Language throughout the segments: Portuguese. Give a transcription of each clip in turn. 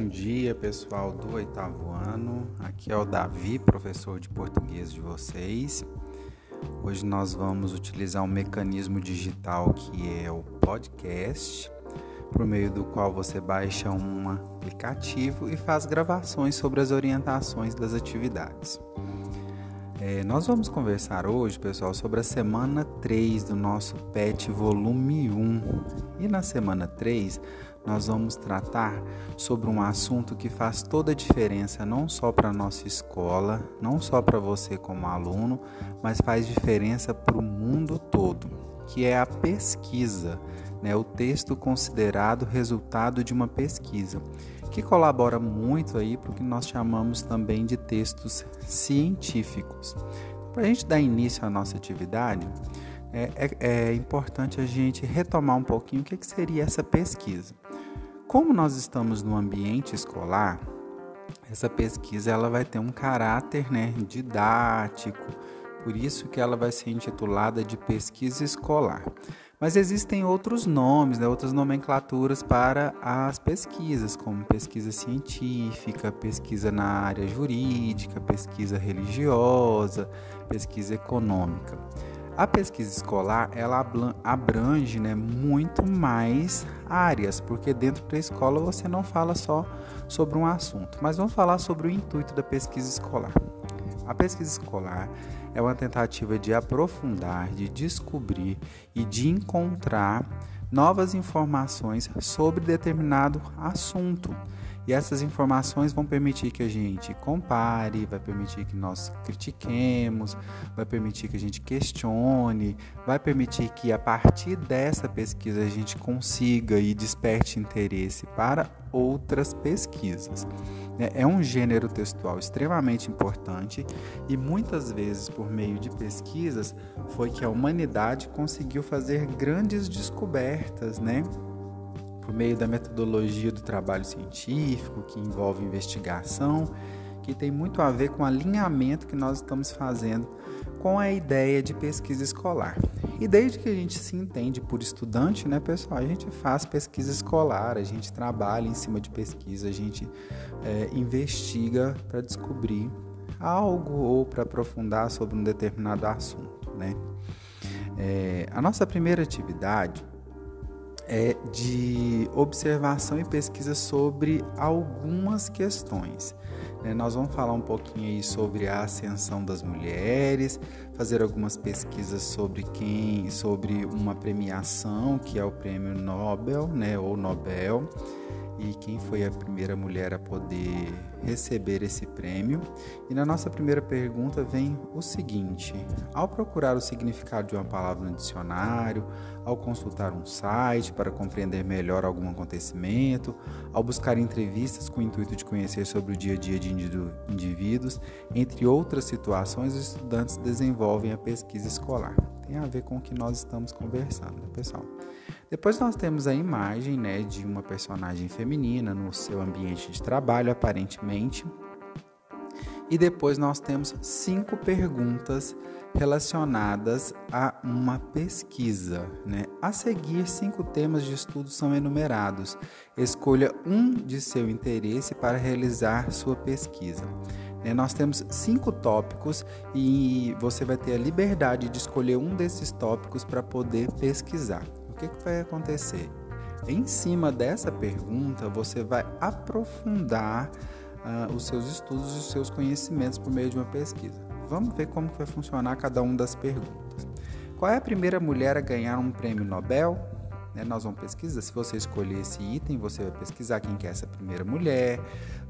Bom dia, pessoal do oitavo ano. Aqui é o Davi, professor de português de vocês. Hoje nós vamos utilizar um mecanismo digital que é o podcast, por meio do qual você baixa um aplicativo e faz gravações sobre as orientações das atividades. É, nós vamos conversar hoje, pessoal, sobre a semana 3 do nosso PET volume 1. E na semana 3, nós vamos tratar sobre um assunto que faz toda a diferença, não só para a nossa escola, não só para você como aluno, mas faz diferença para o mundo todo, que é a pesquisa, né? o texto considerado resultado de uma pesquisa que colabora muito aí para o que nós chamamos também de textos científicos. Para a gente dar início à nossa atividade, é, é, é, importante a gente retomar um pouquinho o que, que seria essa pesquisa. Como nós estamos no ambiente escolar, essa pesquisa ela vai ter um caráter né, didático, por isso que ela vai ser intitulada de pesquisa escolar. Mas existem outros nomes, né, outras nomenclaturas para as pesquisas, como pesquisa científica, pesquisa na área jurídica, pesquisa religiosa, pesquisa econômica. A pesquisa escolar ela abrange né, muito mais áreas, porque dentro da escola você não fala só sobre um assunto, mas vamos falar sobre o intuito da pesquisa escolar. A pesquisa escolar é uma tentativa de aprofundar, de descobrir e de encontrar novas informações sobre determinado assunto. E essas informações vão permitir que a gente compare, vai permitir que nós critiquemos, vai permitir que a gente questione, vai permitir que a partir dessa pesquisa a gente consiga e desperte interesse para outras pesquisas. É, é um gênero textual extremamente importante e muitas vezes, por meio de pesquisas, foi que a humanidade conseguiu fazer grandes descobertas, né? Por meio da metodologia do trabalho científico, que envolve investigação, que tem muito a ver com o alinhamento que nós estamos fazendo com a ideia de pesquisa escolar. E desde que a gente se entende por estudante, né, pessoal, a gente faz pesquisa escolar, a gente trabalha em cima de pesquisa, a gente é, investiga para descobrir algo ou para aprofundar sobre um determinado assunto, né? É, a nossa primeira atividade é de observação e pesquisa sobre algumas questões. Né? Nós vamos falar um pouquinho aí sobre a ascensão das mulheres, fazer algumas pesquisas sobre quem, sobre uma premiação que é o Prêmio Nobel, né, ou Nobel e quem foi a primeira mulher a poder receber esse prêmio. E na nossa primeira pergunta vem o seguinte: ao procurar o significado de uma palavra no dicionário, ao consultar um site para compreender melhor algum acontecimento, ao buscar entrevistas com o intuito de conhecer sobre o dia a dia de indivíduos, entre outras situações, os estudantes desenvolvem a pesquisa escolar. Tem a ver com o que nós estamos conversando, né, pessoal? Depois nós temos a imagem né, de uma personagem feminina no seu ambiente de trabalho, aparentemente. E depois nós temos cinco perguntas relacionadas a uma pesquisa. Né? A seguir, cinco temas de estudo são enumerados. Escolha um de seu interesse para realizar sua pesquisa. Né? Nós temos cinco tópicos e você vai ter a liberdade de escolher um desses tópicos para poder pesquisar que, que vai acontecer? Em cima dessa pergunta, você vai aprofundar uh, os seus estudos e os seus conhecimentos por meio de uma pesquisa. Vamos ver como vai funcionar cada uma das perguntas. Qual é a primeira mulher a ganhar um prêmio Nobel? Né? Nós vamos pesquisar. Se você escolher esse item, você vai pesquisar quem que é essa primeira mulher,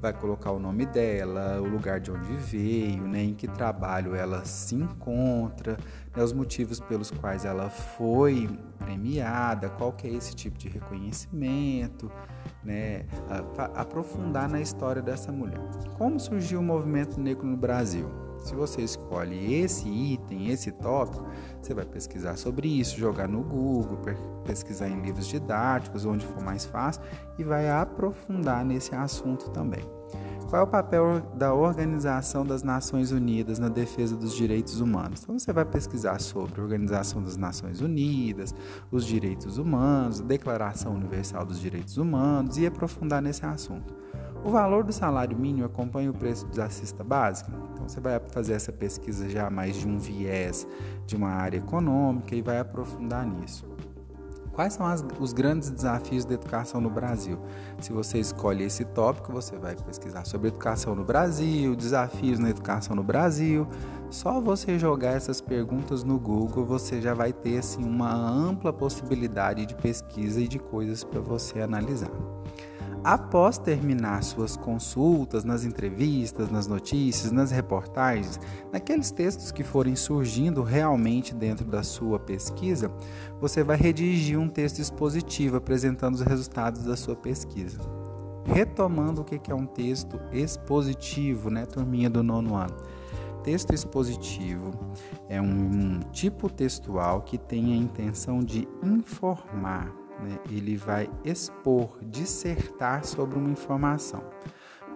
vai colocar o nome dela, o lugar de onde veio, né? em que trabalho ela se encontra, né? os motivos pelos quais ela foi premiada, qual que é esse tipo de reconhecimento, né? aprofundar na história dessa mulher. Como surgiu o movimento negro no Brasil? Se você escolhe esse item, esse tópico, você vai pesquisar sobre isso, jogar no Google, pesquisar em livros didáticos, onde for mais fácil, e vai aprofundar nesse assunto também. Qual é o papel da Organização das Nações Unidas na defesa dos direitos humanos? Então você vai pesquisar sobre a Organização das Nações Unidas, os direitos humanos, a Declaração Universal dos Direitos Humanos e aprofundar nesse assunto. O valor do salário mínimo acompanha o preço da cesta básica? Você vai fazer essa pesquisa já mais de um viés de uma área econômica e vai aprofundar nisso. Quais são as, os grandes desafios da educação no Brasil? Se você escolhe esse tópico, você vai pesquisar sobre educação no Brasil, desafios na educação no Brasil. Só você jogar essas perguntas no Google, você já vai ter assim uma ampla possibilidade de pesquisa e de coisas para você analisar. Após terminar suas consultas, nas entrevistas, nas notícias, nas reportagens, naqueles textos que forem surgindo realmente dentro da sua pesquisa, você vai redigir um texto expositivo apresentando os resultados da sua pesquisa. Retomando o que é um texto expositivo, né, turminha do nono ano? Texto expositivo é um tipo textual que tem a intenção de informar, né, ele vai expor, dissertar sobre uma informação.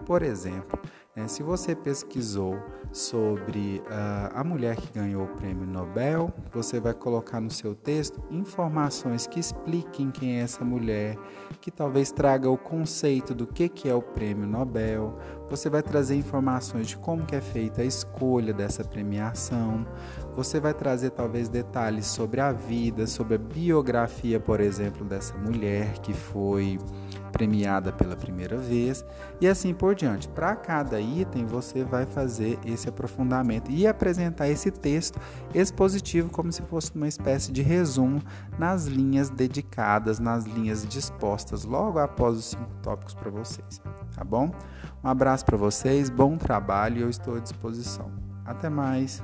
Por exemplo, né, se você pesquisou sobre uh, a mulher que ganhou o prêmio Nobel, você vai colocar no seu texto informações que expliquem quem é essa mulher, que talvez traga o conceito do que, que é o prêmio Nobel. Você vai trazer informações de como que é feita a escolha dessa premiação. Você vai trazer talvez detalhes sobre a vida, sobre a biografia, por exemplo, dessa mulher que foi premiada pela primeira vez e assim por diante. Para cada item, você vai fazer esse aprofundamento e apresentar esse texto expositivo como se fosse uma espécie de resumo nas linhas dedicadas, nas linhas dispostas logo após os cinco tópicos para vocês, tá bom? Um abraço para vocês, bom trabalho e eu estou à disposição. Até mais.